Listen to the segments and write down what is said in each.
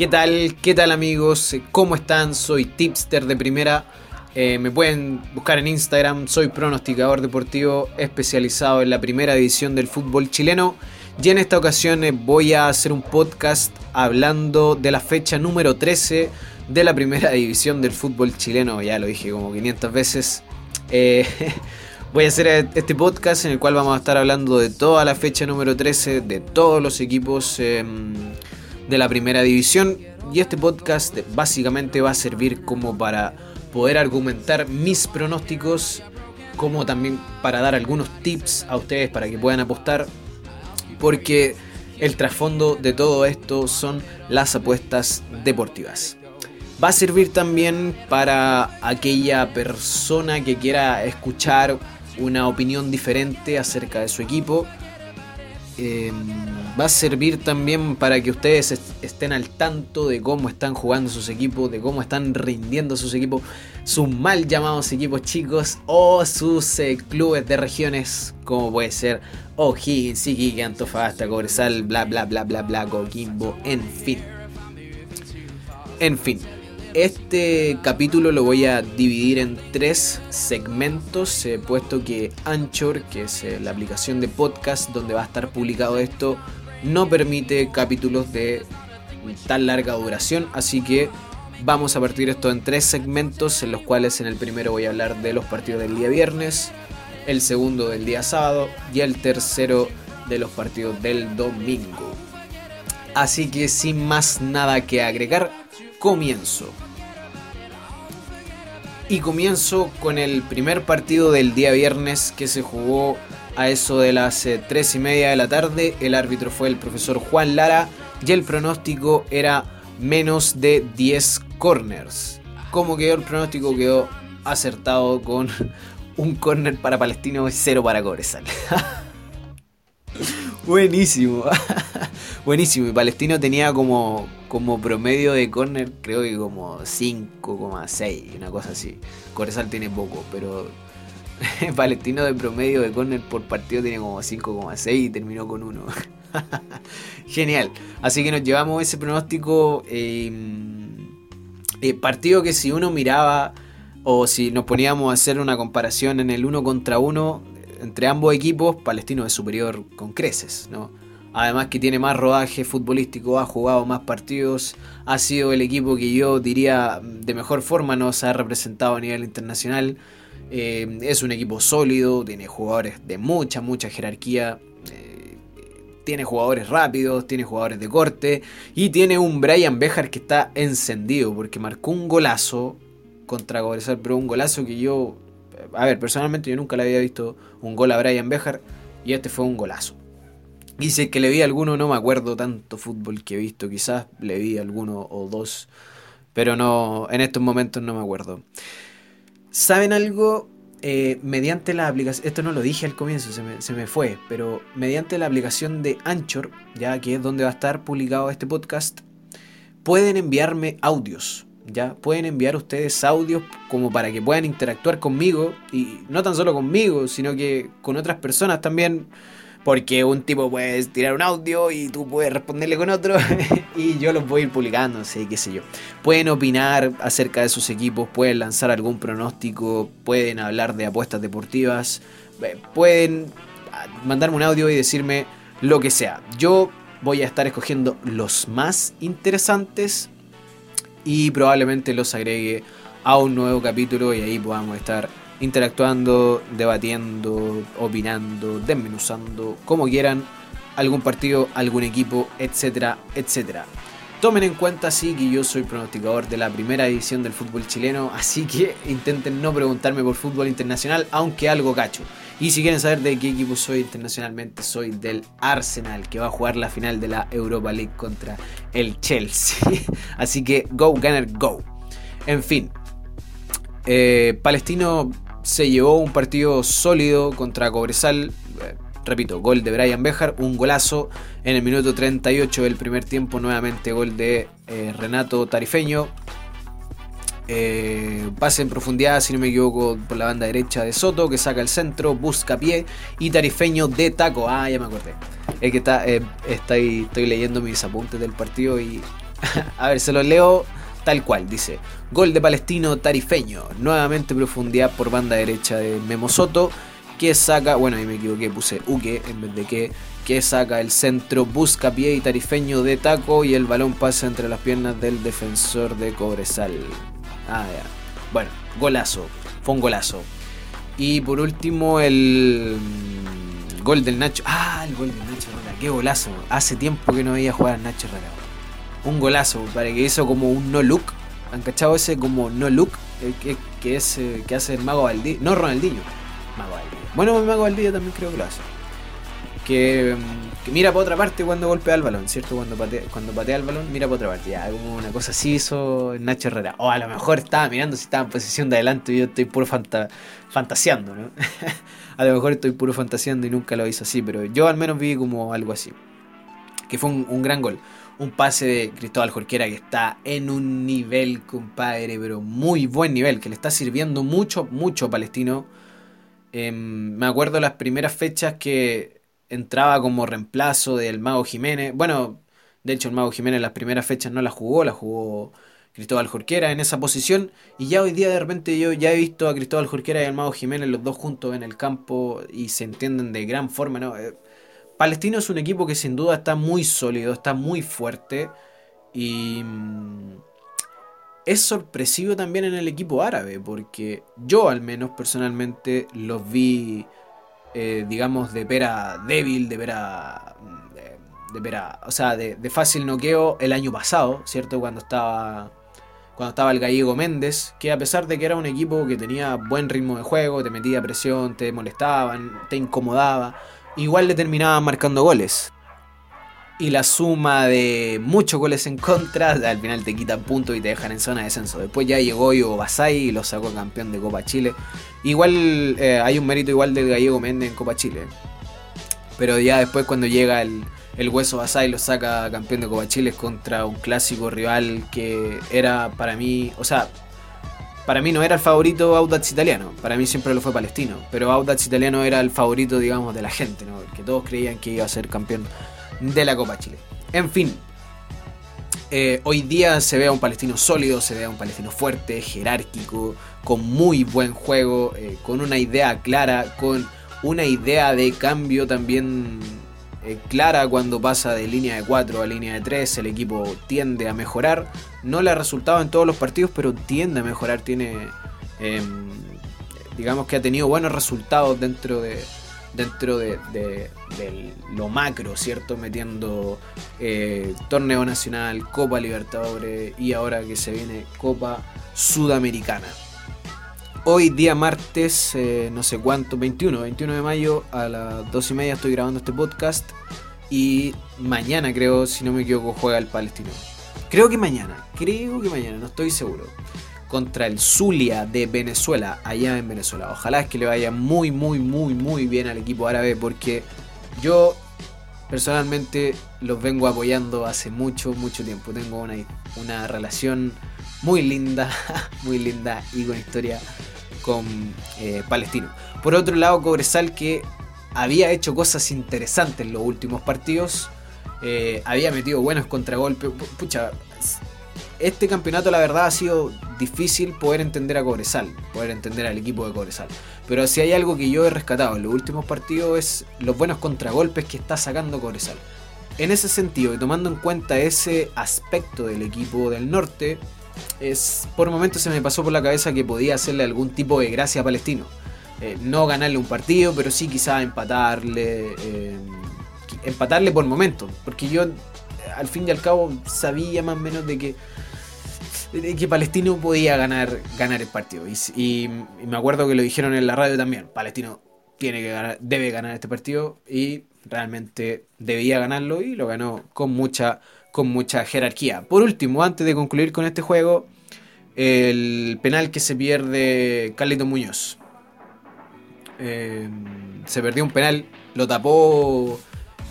¿Qué tal? ¿Qué tal amigos? ¿Cómo están? Soy Tipster de primera. Eh, me pueden buscar en Instagram. Soy pronosticador deportivo especializado en la primera división del fútbol chileno. Y en esta ocasión eh, voy a hacer un podcast hablando de la fecha número 13 de la primera división del fútbol chileno. Ya lo dije como 500 veces. Eh, voy a hacer este podcast en el cual vamos a estar hablando de toda la fecha número 13, de todos los equipos em, de la primera división. Y este podcast básicamente va a servir como para poder argumentar mis pronósticos, como también para dar algunos tips a ustedes para que puedan apostar. Porque el trasfondo de todo esto son las apuestas deportivas. Va a servir también para aquella persona que quiera escuchar una opinión diferente acerca de su equipo. Em, va a servir también para que ustedes estén al tanto de cómo están jugando sus equipos, de cómo están rindiendo sus equipos, sus mal llamados equipos chicos o sus eh, clubes de regiones, como puede ser O'Higgins, Iquique, Antofagasta, Cobresal, bla bla bla bla bla, Coquimbo, en fin. En fin. Este capítulo lo voy a dividir en tres segmentos, eh, puesto que Anchor, que es eh, la aplicación de podcast donde va a estar publicado esto, no permite capítulos de tan larga duración, así que vamos a partir esto en tres segmentos, en los cuales en el primero voy a hablar de los partidos del día viernes, el segundo del día sábado y el tercero de los partidos del domingo. Así que sin más nada que agregar, comienzo. Y comienzo con el primer partido del día viernes que se jugó a eso de las 3 eh, y media de la tarde. El árbitro fue el profesor Juan Lara y el pronóstico era menos de 10 corners. ¿Cómo quedó el pronóstico? Quedó acertado con un corner para Palestino y cero para Cobresal. Buenísimo. Buenísimo. Y Palestino tenía como, como promedio de corner, creo que como 5,6, una cosa así. Cobresal tiene poco, pero Palestino de promedio de corner por partido tiene como 5,6 y terminó con 1. Genial. Así que nos llevamos ese pronóstico. Em, eh, partido que si uno miraba o si nos poníamos a hacer una comparación en el uno contra uno, entre ambos equipos, Palestino es superior con creces, ¿no? Además que tiene más rodaje futbolístico, ha jugado más partidos, ha sido el equipo que yo diría de mejor forma nos ha representado a nivel internacional. Eh, es un equipo sólido, tiene jugadores de mucha, mucha jerarquía, eh, tiene jugadores rápidos, tiene jugadores de corte y tiene un Brian Bejar que está encendido porque marcó un golazo contra Cobresal, pero un golazo que yo a ver, personalmente yo nunca le había visto un gol a Brian Bejar y este fue un golazo. Si que le vi alguno, no me acuerdo tanto fútbol que he visto, quizás le vi alguno o dos, pero no, en estos momentos no me acuerdo. ¿Saben algo? Eh, mediante la aplicación, esto no lo dije al comienzo, se me, se me, fue, pero mediante la aplicación de Anchor, ya que es donde va a estar publicado este podcast, pueden enviarme audios ¿ya? Pueden enviar ustedes audios como para que puedan interactuar conmigo y no tan solo conmigo, sino que con otras personas también. Porque un tipo puede tirar un audio y tú puedes responderle con otro y yo los voy a ir publicando, sé qué sé yo. Pueden opinar acerca de sus equipos, pueden lanzar algún pronóstico, pueden hablar de apuestas deportivas, pueden mandarme un audio y decirme lo que sea. Yo voy a estar escogiendo los más interesantes y probablemente los agregue a un nuevo capítulo y ahí podamos estar interactuando, debatiendo, opinando, desmenuzando, como quieran, algún partido, algún equipo, etcétera, etcétera. Tomen en cuenta sí que yo soy pronosticador de la primera edición del fútbol chileno, así que intenten no preguntarme por fútbol internacional, aunque algo cacho. Y si quieren saber de qué equipo soy internacionalmente, soy del Arsenal, que va a jugar la final de la Europa League contra el Chelsea. así que go, Gunner, go. En fin, eh, Palestino se llevó un partido sólido contra Cobresal repito, gol de Brian Bejar, un golazo en el minuto 38 del primer tiempo, nuevamente gol de eh, Renato Tarifeño. Eh, pase en profundidad, si no me equivoco, por la banda derecha de Soto, que saca el centro, busca pie y Tarifeño de taco. Ah, ya me acordé. es que está, eh, estoy leyendo mis apuntes del partido y. a ver, se los leo tal cual. Dice: Gol de Palestino Tarifeño. Nuevamente profundidad por banda derecha de Memo Soto. Que saca. Bueno, ahí me equivoqué, puse Uke en vez de que. Que saca el centro, busca pie y tarifeño de taco. Y el balón pasa entre las piernas del defensor de Cobresal. Ah, ya. Bueno, golazo. Fue un golazo. Y por último, el mm, gol del Nacho. Ah, el gol del Nacho Rara. Qué golazo. Hace tiempo que no veía jugar a Nacho Rara. Un golazo, para que hizo como un no look. ¿Han cachado ese como no look? que, que, es, eh, que hace el Mago Valdí. No Ronaldinho. Mago Valdí. Bueno, el Mago Valdí también creo que lo hace. Que, mm, mira para otra parte cuando golpea el balón, ¿cierto? Cuando patea, cuando patea el balón, mira para otra parte. Ya, como una cosa así hizo Nacho Herrera. O a lo mejor estaba mirando si estaba en posición de adelante y yo estoy puro fantaseando, ¿no? a lo mejor estoy puro fantaseando y nunca lo hizo así, pero yo al menos vi como algo así. Que fue un, gran gol. Un pase de Cristóbal Jorquera que está en un nivel, compadre, pero muy buen nivel, que le está sirviendo mucho, mucho Palestino. Em, me acuerdo las primeras fechas que entraba como reemplazo del Mago Jiménez. Bueno, de hecho el Mago Jiménez las primeras fechas no la jugó, la jugó Cristóbal Jorquera en esa posición. Y ya hoy día de repente yo ya he visto a Cristóbal Jorquera y al Mago Jiménez los dos juntos en el campo y se entienden de gran forma. ¿no? Eh, Palestino es un equipo que sin duda está muy sólido, está muy fuerte y mm, es sorpresivo también en el equipo árabe porque yo al menos personalmente los vi eh, digamos, de pera débil, de pera. De, de o sea, de, fácil noqueo el año pasado, ¿cierto? Cuando estaba. Cuando estaba el gallego Méndez, que a pesar de que era un equipo que tenía buen ritmo de juego, te metía presión, te molestaban, te incomodaba, igual le terminaban marcando goles y la suma de muchos goles en contra, al final te quitan puntos y te dejan en zona de descenso. Después ya llegó Ivo Basay y lo sacó campeón de Copa Chile. Igual eh, hay un mérito igual del gallego Méndez en Copa Chile. Pero ya después cuando llega el, el Hueso Basay lo saca campeón de Copa Chile contra un clásico rival que era para mí, o sea, para mí no era el favorito Audax italiano, para mí siempre lo fue palestino, pero Audax italiano era el favorito, digamos, de la gente, ¿no? que todos creían que iba a ser campeón de la Copa Chile. En fin, eh, hoy día se ve a un palestino sólido, se ve a un palestino fuerte, jerárquico, con muy buen juego, eh, con una idea clara, con una idea de cambio también eh, clara cuando pasa de línea de 4 a línea de 3, el equipo tiende a mejorar. No le ha resultado en todos los partidos, pero tiende a mejorar, tiene... Em, digamos que ha tenido buenos resultados dentro de, dentro de, lo macro, ¿cierto? Metiendo eh, torneo nacional, Copa Libertadores y ahora que se viene Copa Sudamericana. Hoy día martes, eh, no sé cuánto, 21, 21 de mayo a las 2 y media estoy grabando este podcast y mañana creo, si no me equivoco, juega el Palestino. Creo que mañana, creo que mañana, no estoy seguro contra el Zulia de Venezuela, allá en Venezuela. Ojalá es que le vaya muy, muy, muy, muy bien al equipo árabe porque yo personalmente los vengo apoyando hace mucho, mucho tiempo. Tengo una, una relación muy linda, muy linda y con historia con eh, Palestino. Por otro lado, Cobresal que había hecho cosas interesantes en los últimos partidos. Eh, había metido buenos contragolpes. Pucha, este campeonato la verdad ha sido difícil poder entender a Cobresal, poder entender al equipo de Cobresal. Pero si hay algo que yo he rescatado en los últimos partidos es los buenos contragolpes que está sacando Cobresal. En ese sentido, y tomando en cuenta ese aspecto del equipo del norte, es, por momentos se me pasó por la cabeza que podía hacerle algún tipo de gracia a Palestino. Eh, no ganarle un partido, pero sí quizá empatarle. Eh, empatarle por momentos. Porque yo, al fin y al cabo, sabía más o menos de que que Palestino podía ganar, ganar el partido. Y, me acuerdo que lo dijeron en la radio también. Palestino tiene que ganar, debe ganar este partido y realmente debía ganarlo y lo ganó con mucha, con mucha jerarquía. Por último, antes de concluir con este juego, el penal que se pierde Carlito Muñoz. Eh, se perdió un penal, lo tapó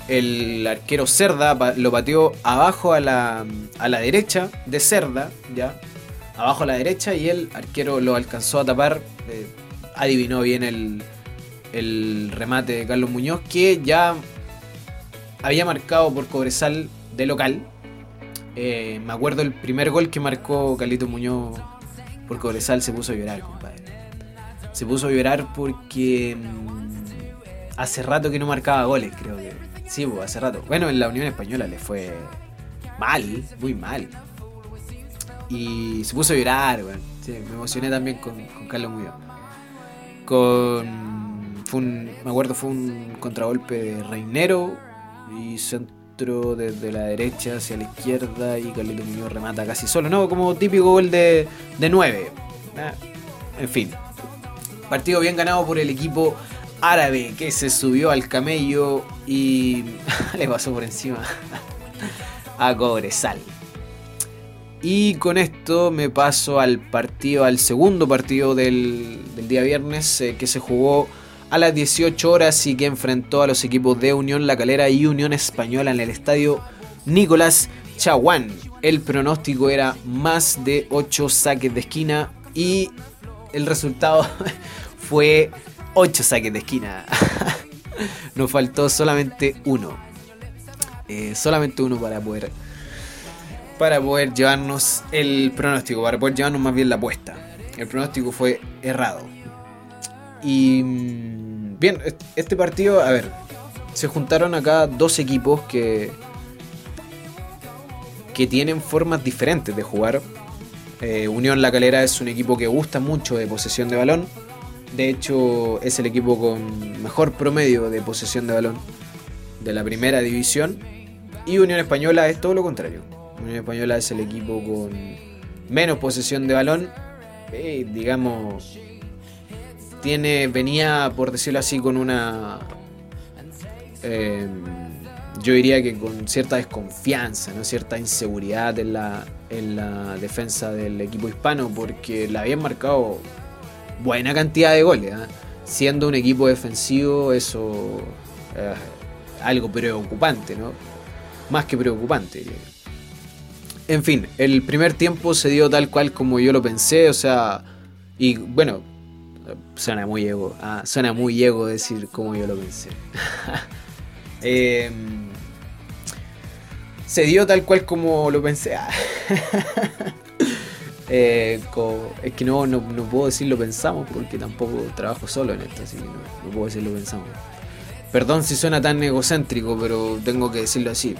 el arquero Cerda lo pateó abajo a la, a la derecha de Cerda, ya, abajo a la derecha y el arquero lo alcanzó a tapar, eh, adivinó bien el, el remate de Carlos Muñoz, que ya había marcado por Cobresal de local. Eh, me acuerdo el primer gol que marcó Carlito Muñoz por Cobresal se puso a llorar, compadre. Se puso a llorar porque mm, hace rato que no marcaba goles, creo que. Sí, pues, hace rato. Bueno, en la Unión Española le fue mal, muy mal. Y se puso a llorar. Sí, me emocioné también con, con Carlos Muñoz. Con. Fue un, me acuerdo, fue un contragolpe de Reinero y desde la derecha hacia la izquierda y Carlito Muñoz remata casi solo, ¿no? Como típico gol de, de 9. Ah, en fin. Partido bien ganado por el equipo árabe que se subió al camello y le pasó por encima a Cobresal. Y con esto me paso al partido, al segundo partido del, del día viernes eh, que se jugó a las 18 horas y que enfrentó a los equipos de Unión La Calera y Unión Española en el estadio Nicolás Chaguán. El pronóstico era más de 8 saques de esquina y el resultado fue 8 saques de esquina. Nos faltó solamente uno. Eh, solamente uno para poder para poder llevarnos el pronóstico, para poder llevarnos más bien la apuesta. El pronóstico fue errado. Y mm, bien, este partido, a ver, se juntaron acá dos equipos que que tienen formas diferentes de jugar. Eh, Unión La Calera es un equipo que gusta mucho de posesión de balón. De hecho, es el equipo con mejor promedio de posesión de balón de la primera división. Y Unión Española es todo lo contrario. Unión Española es el equipo con menos posesión de balón. Eh, digamos, tiene, venía, por decirlo así, con una... Eh, yo diría que con cierta desconfianza, ¿no? cierta inseguridad en la, en la defensa del equipo hispano, porque la habían marcado buena cantidad de goles. ¿eh? Siendo un equipo defensivo, eso es algo preocupante, ¿no? Más que preocupante. En fin, el primer tiempo se dio tal cual como yo lo pensé, o sea, y bueno, suena muy ego, ah, suena muy ego decir como yo lo pensé. eh, se dio tal cual como lo pensé. eh, es que no, no, no, puedo decir lo pensamos porque tampoco trabajo solo en esto, así que no, no puedo decir lo pensamos. Perdón si suena tan egocéntrico, pero tengo que decirlo así.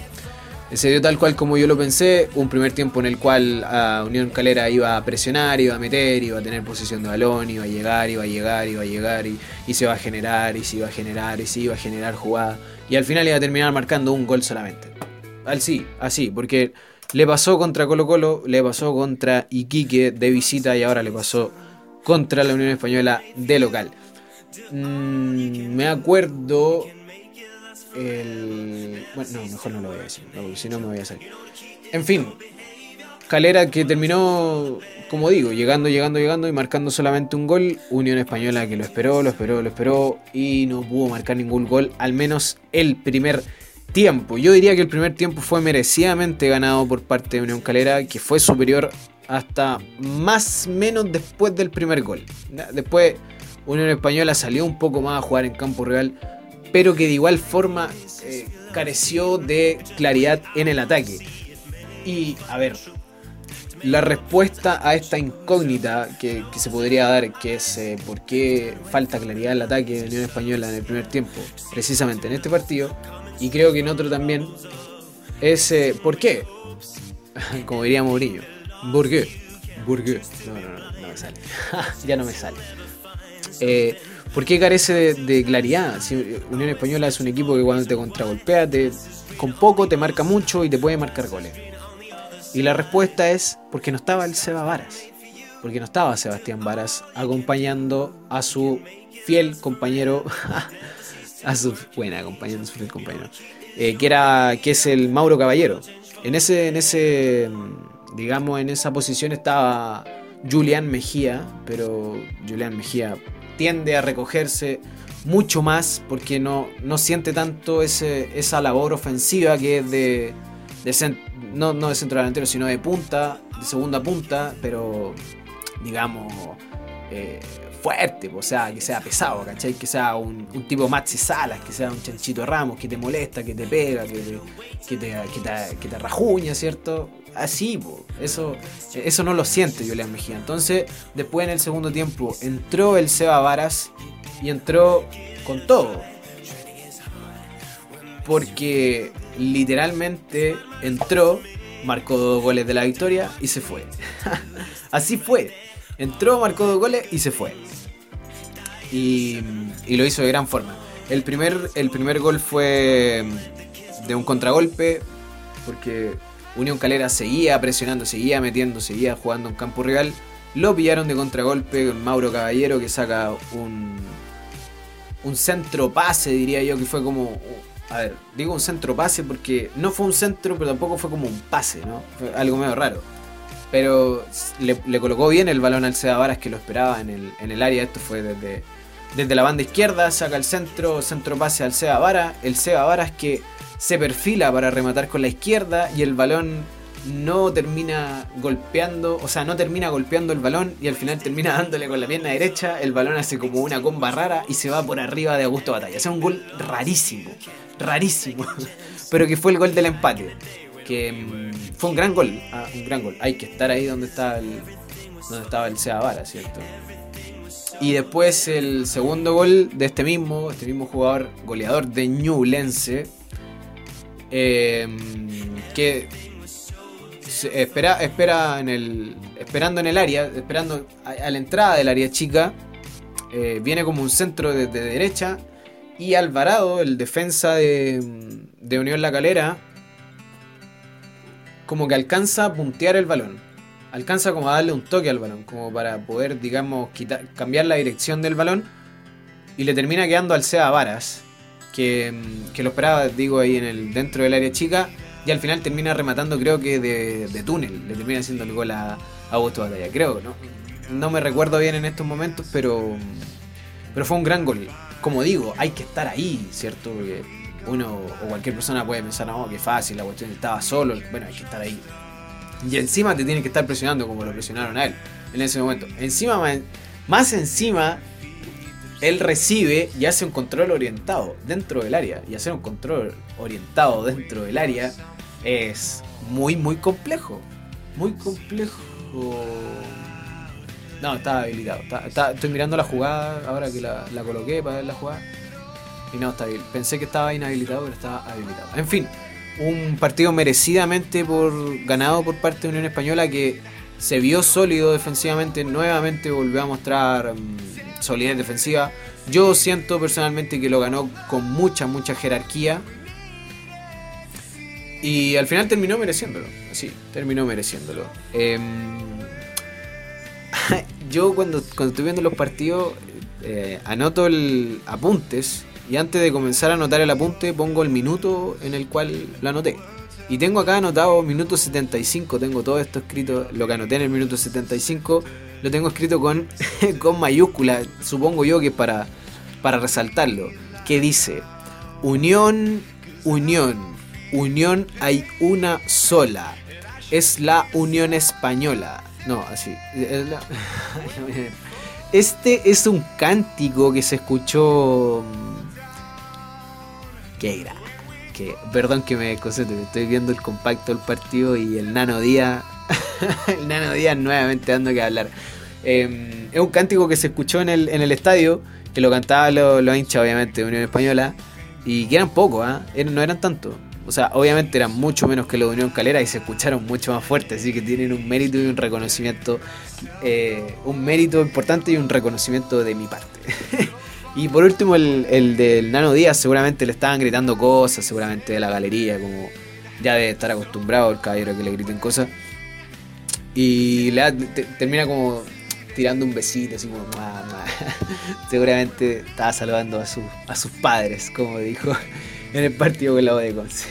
Se dio tal cual como yo lo pensé, un primer tiempo en el cual a Unión Calera iba a presionar, iba a meter, iba a tener posición de balón, iba a llegar, iba a llegar, iba a llegar y, se iba a generar, y se iba a generar, y se iba a generar jugada. Y al final iba a terminar marcando un gol solamente. Al sí, así, porque le pasó contra Colo Colo, le pasó contra Iquique de visita y ahora le pasó contra la Unión Española de local. Mm, me acuerdo el... Bueno, no, mejor no lo voy a decir, no, si no me voy a salir. En fin, Calera que terminó, como digo, llegando, llegando, llegando y marcando solamente un gol. Unión Española que lo esperó, lo esperó, lo esperó y no pudo marcar ningún gol, al menos el primer tiempo. Yo diría que el primer tiempo fue merecidamente ganado por parte de Unión Calera, que fue superior hasta más menos después del primer gol. Después Unión Española salió un poco más a jugar en campo real pero que de igual forma eh, careció de claridad en el ataque. Y, a ver, la respuesta a esta incógnita que, que se podría dar, que es eh, por qué falta claridad en el ataque de Unión Española en el primer tiempo, precisamente en este partido, y creo que en otro también, es eh, ¿por qué? Como diría Mourinho, ¿por qué? ¿Por qué? No, no, no, no me sale. ya no me sale. Eh, ¿Por qué carece de, de, claridad? Si Unión Española es un equipo que cuando te contragolpea, te, con poco te marca mucho y te puede marcar goles. Y la respuesta es porque no estaba el Seba Varas. Porque no estaba Sebastián Varas acompañando a su fiel compañero. a su buena acompañando a su fiel compañero. Eh, que era. que es el Mauro Caballero. En ese. En ese. digamos, en esa posición estaba Julián Mejía. Pero Julián Mejía tiende a recogerse mucho más porque no, no siente tanto ese, esa labor ofensiva que es de, de no, no de centro delantero, sino de punta, de segunda punta, pero digamos, eh, fuerte, o sea, que sea pesado, ¿cachai? Que sea un, tipo Maxi Salas, que sea un chanchito Ramos, que te molesta, que te pega, que te, que te, que te, rajuña, ¿cierto? Así, eso, eso no lo siente Julián Mejía. Entonces, después en el segundo tiempo entró el Seba Varas y entró con todo. Porque literalmente entró, marcó dos goles de la victoria y se fue. Así fue. Entró, marcó dos goles y se fue. Y, lo hizo de gran forma. El primer, el primer gol fue de un contragolpe, porque Unión Calera seguía presionando, seguía metiendo, seguía jugando en campo rival. Lo pillaron de contragolpe con Mauro Caballero que saca un, un centro pase, diría yo, que fue como... A ver, digo un centro pase porque no fue un centro, pero tampoco fue como un pase, ¿no? Fue algo medio raro. Pero le, colocó bien el balón al Seba Varas que lo esperaba en el, en el área. Esto fue desde, desde la banda izquierda, saca el centro, centro pase al Seba Varas. El Seba Varas que se perfila para rematar con la izquierda y el balón no termina golpeando, o sea, no termina golpeando el balón y al final termina dándole con la pierna derecha, el balón hace como una comba rara y se va por arriba de Augusto Batalla. Sea, un gol rarísimo, rarísimo, pero que fue el gol del empate que mm, fue un gran gol, ah, un gran gol. Hay que estar ahí donde estaba el, donde estaba el ¿cierto? Y después el segundo gol de este mismo, este mismo jugador goleador de Ñublense, em, que espera, espera en el, esperando en el área, esperando a, la entrada del área chica, eh, viene como un centro de, derecha y Alvarado, el defensa de, de Unión La Calera, como que alcanza a puntear el balón. Alcanza como a darle un toque al balón, como para poder, digamos, quitar, cambiar la dirección del balón. Y le termina quedando al Sea Varas, que, mm, que, lo esperaba, digo, ahí en el, dentro del área chica. Y al final termina rematando, creo que de, túnel. Le termina haciendo el gol a, Augusto Batalla, creo, ¿no? No me recuerdo bien en estos momentos, pero, pero fue un gran gol. Como digo, hay que estar ahí, ¿cierto? Uno o cualquier persona puede pensar, no, qué fácil, la cuestión estaba solo, bueno, hay que estar ahí. Y encima te tienen que estar presionando como lo presionaron a él en ese momento. Encima, más encima, él recibe y hace un control orientado dentro del área. Y hacer un control orientado dentro del área es muy, muy complejo. Muy complejo. No, estaba habilitado. estoy mirando la jugada ahora que la coloqué para ver la jugada. Y no, está bien. Pensé que estaba inhabilitado, pero estaba habilitado. En fin, un partido merecidamente por, ganado por parte de Unión Española que se vio sólido defensivamente. Nuevamente volvió a mostrar mm, solidez defensiva. Yo siento personalmente que lo ganó con mucha, mucha jerarquía. Y al final terminó mereciéndolo. Sí, terminó mereciéndolo. Em, yo cuando, cuando estoy viendo los partidos eh, anoto el apuntes y antes de comenzar a anotar el apunte, pongo el minuto en el cual lo anoté. Y tengo acá anotado minuto 75, tengo todo esto escrito, lo que anoté en el minuto 75, lo tengo escrito con, con mayúscula, supongo yo que para, para resaltarlo, que dice, unión, unión, unión hay una sola, es la Unión Española. No, así. Este es un cántico que se escuchó que era. Que, perdón que me concentre, estoy viendo el compacto del partido y el Nano Día. el Nano Día nuevamente dando que hablar. Em, es un cántico que se escuchó en el, en el estadio, que lo cantaba los lo hinchas, obviamente, de Unión Española, y que eran pocos, ¿ah? no eran tantos. O sea, obviamente eran mucho menos que los de Unión Calera y se escucharon mucho más fuertes, así que tienen un mérito y un reconocimiento, eh, un mérito importante y un reconocimiento de mi parte. Y por último, el, del Nano Díaz, seguramente le estaban gritando cosas, seguramente de la galería, como ya de estar acostumbrado el caballero que le griten cosas. Y termina como tirando un besito, así como, seguramente estaba saludando a, a sus padres, como dijo en el partido con la de Conce.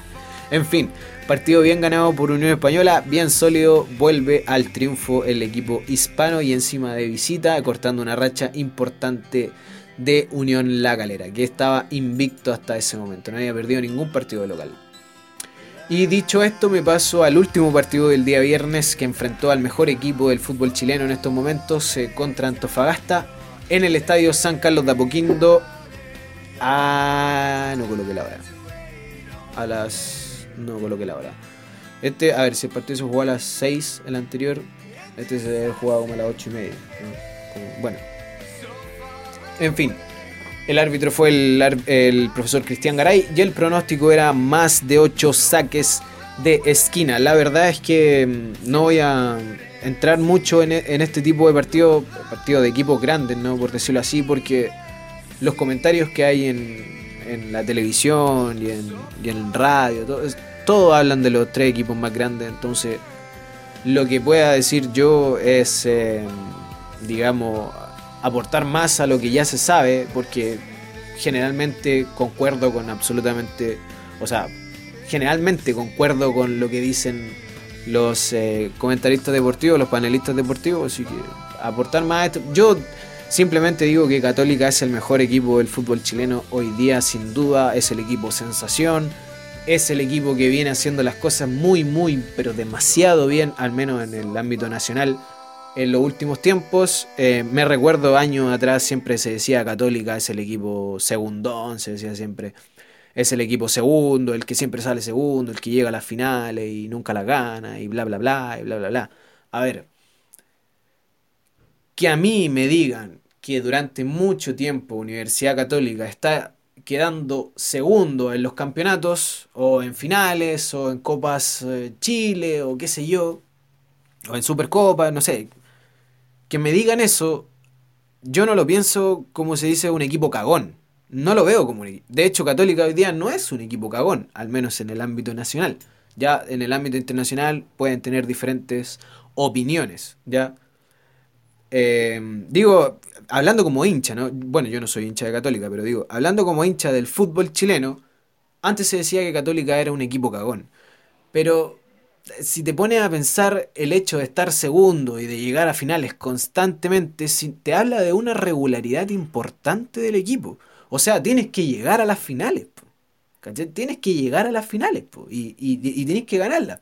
en fin, partido bien ganado por Unión Española, bien sólido, vuelve al triunfo el equipo hispano y encima de visita, cortando una racha importante de Unión La Galera, que estaba invicto hasta ese momento, no había perdido ningún partido local. Y dicho esto, me paso al último partido del día viernes que enfrentó al mejor equipo del fútbol chileno en estos momentos eh, contra Antofagasta en el estadio San Carlos de Apoquindo. Ah, no coloqué la hora. A las. No coloqué la hora. Este, a ver, si el partido se jugó a las 6, el anterior. Este se haber jugado como a las 8 y media. Bueno. En fin. El árbitro fue el, profesor Cristian Garay y el pronóstico era más de 8 saques de esquina. La verdad es que mm, no voy a entrar mucho en, este tipo de partido, partido de equipos grandes, ¿no? por decirlo así, porque los comentarios que hay en, la televisión y en, y en radio, todo, hablan de los tres equipos más grandes, entonces lo que pueda decir yo es, eh, digamos, aportar más a lo que ya se sabe, porque generalmente concuerdo con absolutamente, o sea, generalmente concuerdo con lo que dicen los eh, comentaristas deportivos, los panelistas deportivos, así que aportar más a esto. Yo simplemente digo que Católica es el mejor equipo del fútbol chileno hoy día, sin duda, es el equipo sensación, es el equipo que viene haciendo las cosas muy, muy, pero demasiado bien, al menos en el ámbito nacional en los últimos tiempos. Eh, me recuerdo años atrás siempre se decía Católica es el equipo segundón, se decía siempre. Es el equipo segundo, el que siempre sale segundo, el que llega a las finales y nunca la gana y bla bla bla y bla bla bla. A ver, que a mí me digan que durante mucho tiempo Universidad Católica está quedando segundo en los campeonatos o en finales o en Copas eh, Chile o qué sé yo, o en Supercopa, no sé, que me digan eso, yo no lo pienso como se dice un equipo cagón. No lo veo como un equipo. De hecho, Católica hoy día no es un equipo cagón, al menos en el ámbito nacional. Ya en el ámbito internacional pueden tener diferentes opiniones, ¿ya? Em, digo, hablando como hincha, ¿no? Bueno, yo no soy hincha de Católica, pero digo, hablando como hincha del fútbol chileno, antes se decía que Católica era un equipo cagón. Pero si te pones a pensar el hecho de estar segundo y de llegar a finales constantemente, te habla de una regularidad importante del equipo. O sea, tienes que llegar a las finales. Tienes que llegar a las finales y, y, tienes que ganarlas.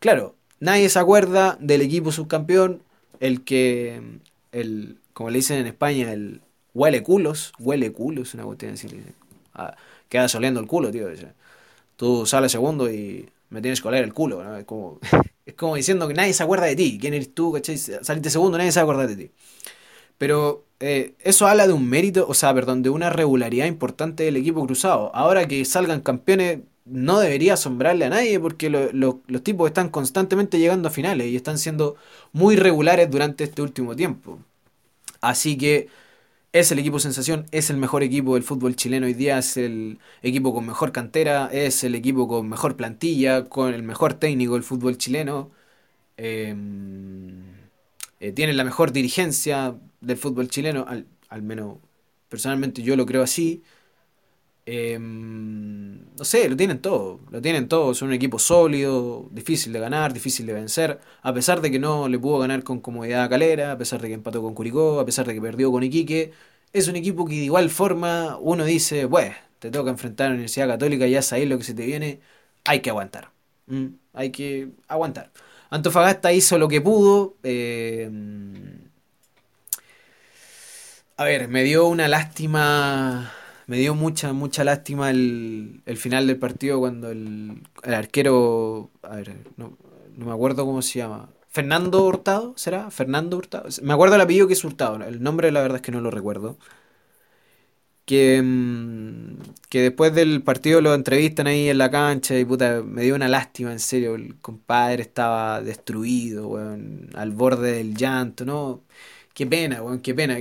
Claro, nadie se acuerda del equipo subcampeón, el que, el, como le dicen en España, el huele culos, huele culos, una cuestión así. Ah, queda soleando el culo, tío. Tú sales segundo y me tienes que oler el culo, ¿no? Es como, es como diciendo que nadie se acuerda de ti. ¿Quién eres tú? ¿cachai? Saliste segundo, nadie se acuerda de ti. Pero eh, eso habla de un mérito, o sea, perdón, de una regularidad importante del equipo cruzado. Ahora que salgan campeones, no debería asombrarle a nadie porque los tipos están constantemente llegando a finales y están siendo muy regulares durante este último tiempo. Así que es el equipo sensación, es el mejor equipo del fútbol chileno hoy día, es el equipo con mejor cantera, es el equipo con mejor plantilla, con el mejor técnico del fútbol chileno. Em, eh, tiene la mejor dirigencia del fútbol chileno, al, al menos personalmente yo lo creo así. Em, no sé, lo tienen todo, lo tienen todo, son un equipo sólido, difícil de ganar, difícil de vencer, a pesar de que no le pudo ganar con comodidad a Calera, a pesar de que empató con Curicó, a pesar de que perdió con Iquique, es un equipo que de igual forma uno dice, bueno, te toca enfrentar a la Universidad Católica, ya sabes lo que se te viene, hay que aguantar, hay que aguantar. Antofagasta hizo lo que pudo, em, a ver, me dio una lástima me dio mucha, mucha lástima el, el final del partido cuando el, el arquero, a ver, no, no, me acuerdo cómo se llama. Fernando Hurtado, ¿será? Fernando Hurtado. Me acuerdo el apellido que es Hurtado, el nombre la verdad es que no lo recuerdo. Que, mm, que después del partido lo entrevistan ahí en la cancha y puta, me dio una lástima, en serio. El compadre estaba destruido, weón, al borde del llanto, ¿no? Qué pena, weón, qué pena.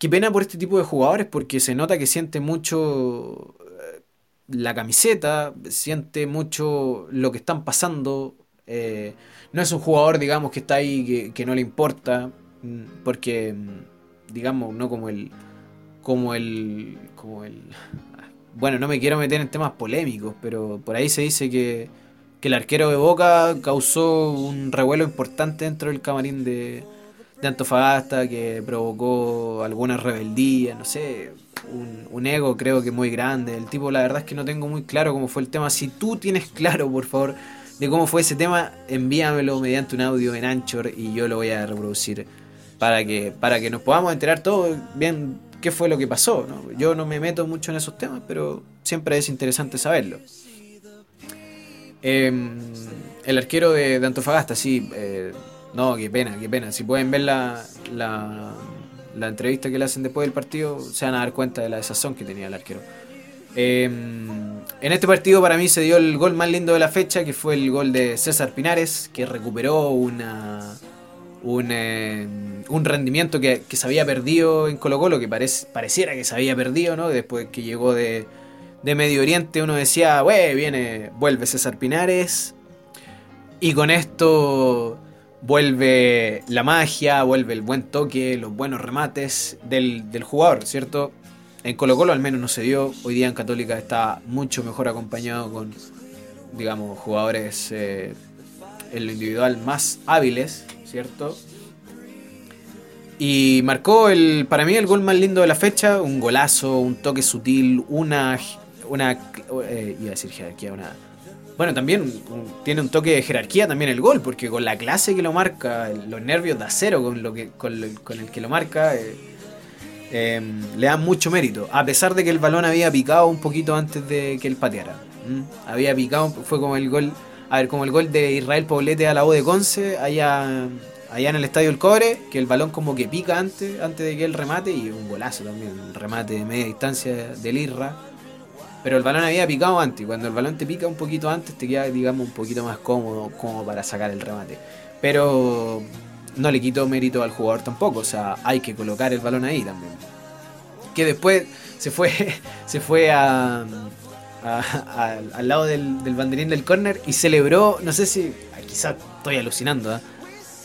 Qué pena por este tipo de jugadores porque se nota que siente mucho eh, la camiseta, siente mucho lo que están pasando. Eh, no es un jugador, digamos, que está ahí que, no le importa, mm, porque, mm, digamos, no como el, como el, como el, bueno, no me quiero meter en temas polémicos, pero por ahí se dice que, que el arquero de Boca causó un revuelo importante dentro del camarín de, de Antofagasta que provocó alguna rebeldía, no sé. un, ego creo que muy grande. El tipo, la verdad es que no tengo muy claro cómo fue el tema. Si tú tienes claro, por favor, de cómo fue ese tema, envíamelo mediante un audio en Anchor y yo lo voy a reproducir para que, para que nos podamos enterar todo bien qué fue lo que pasó. Yo no me meto mucho en esos temas, pero siempre es interesante saberlo. Em, el arquero de, Antofagasta, sí. Eh, no, qué pena, qué pena. Si pueden ver la, la, entrevista que le hacen después del partido, se van a dar cuenta de la desazón que tenía el arquero. Em, en este partido para mí se dio el gol más lindo de la fecha, que fue el gol de César Pinares, que recuperó una, un, em, un rendimiento que, se había perdido en Colo Colo, que pareciera que se había perdido, ¿no? Después que llegó de, de Medio Oriente uno decía, wey, viene, vuelve César Pinares. Y con esto vuelve la magia, vuelve el buen toque, los buenos remates del, jugador, ¿cierto? En Colo Colo al menos no se dio. Hoy día en Católica está mucho mejor acompañado con, digamos, jugadores eh, en lo individual más hábiles, ¿cierto? Y marcó el, para mí el gol más lindo de la fecha, un golazo, un toque sutil, una una. Eh, iba a decir jerarquía, una. Bueno, también tiene un toque de jerarquía también el gol, porque con la clase que lo marca, los nervios de acero con, lo que, con, el que lo marca, eh, em, le dan mucho mérito. A pesar de que el balón había picado un poquito antes de que él pateara. Había picado, fue como el gol. A ver, como el gol de Israel Poblete a la O de Conce, allá, allá en el Estadio El Cobre, que el balón como que pica antes, antes de que él remate, y un golazo también, un remate de media distancia del Irra pero el balón había picado antes. Cuando el balón te pica un poquito antes, te queda, digamos, un poquito más cómodo como para sacar el remate. Pero no le quito mérito al jugador tampoco. O sea, hay que colocar el balón ahí también. Que después se fue, se fue a, al lado del, banderín del córner y celebró, no sé si, quizás estoy alucinando, ¿eh?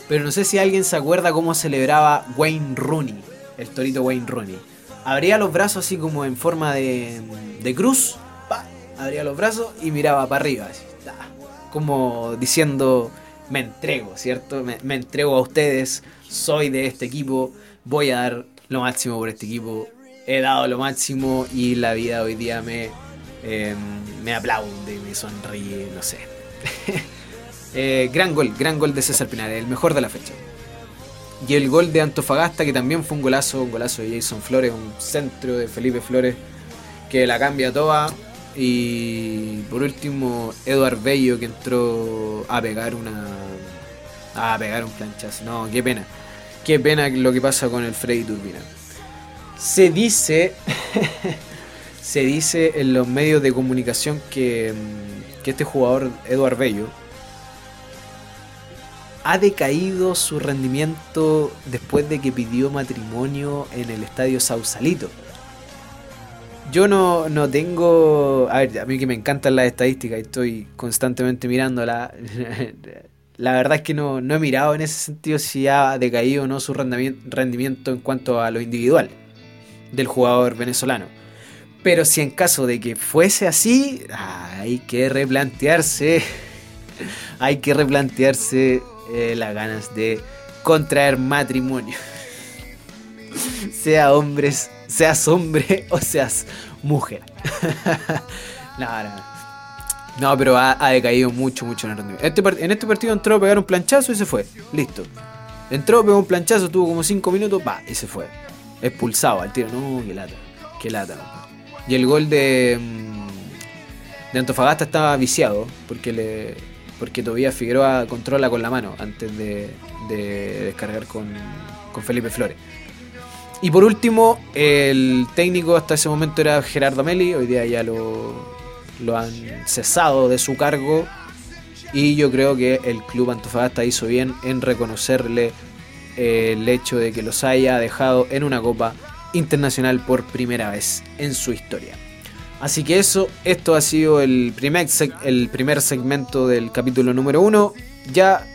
pero no sé si alguien se acuerda cómo celebraba Wayne Rooney, el torito Wayne Rooney abría los brazos así como en forma de, cruz, abría los brazos y miraba para arriba, así, como diciendo, me entrego, ¿cierto? Me, entrego a ustedes, soy de este equipo, voy a dar lo máximo por este equipo, he dado lo máximo y la vida hoy día me, em, me aplaude, me sonríe, no sé. Eh, gran gol, gran gol de César Pinar, el mejor de la fecha. Y el gol de Antofagasta, que también fue un golazo, un golazo de Jason Flores, un centro de Felipe Flores, que la cambia toda. Y por último, Eduard Bello, que entró a pegar una. a pegar un planchazo. No, qué pena. Qué pena lo que pasa con el Freddy Turbina. Se dice. se dice en los medios de comunicación que, que este jugador, Eduard Bello, ha decaído su rendimiento después de que pidió matrimonio en el estadio Sausalito. Yo no, no tengo. A ver, a mí que me encantan las estadísticas y estoy constantemente mirándola. La verdad es que no, no he mirado en ese sentido si ha decaído o no su rendimiento en cuanto a lo individual del jugador venezolano. Pero si en caso de que fuese así, hay que replantearse. Hay que replantearse eh, las ganas de contraer matrimonio. sea hombres, seas hombre o seas mujer. no, no, pero ha, decaído mucho, mucho en el rendimiento. Este, en este partido entró a pegar un planchazo y se fue. Listo. Entró, pegó un planchazo, tuvo como 5 minutos, va, y se fue. Expulsado al tiro. No, qué lata. Qué lata, Y el gol de, mm, de Antofagasta estaba viciado, porque le, porque todavía Figueroa controla con la mano antes de, descargar con, Felipe Flores. Y por último, el técnico hasta ese momento era Gerardo Meli, hoy día ya lo, lo han cesado de su cargo y yo creo que el club Antofagasta hizo bien en reconocerle el hecho de que los haya dejado en una copa internacional por primera vez en su historia. Así que eso, esto ha sido el primer, el primer segmento del capítulo número uno. Ya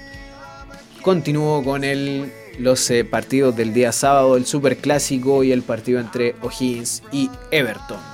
continúo con el, los eh, partidos del día sábado, el super clásico y el partido entre O'Higgins y Everton.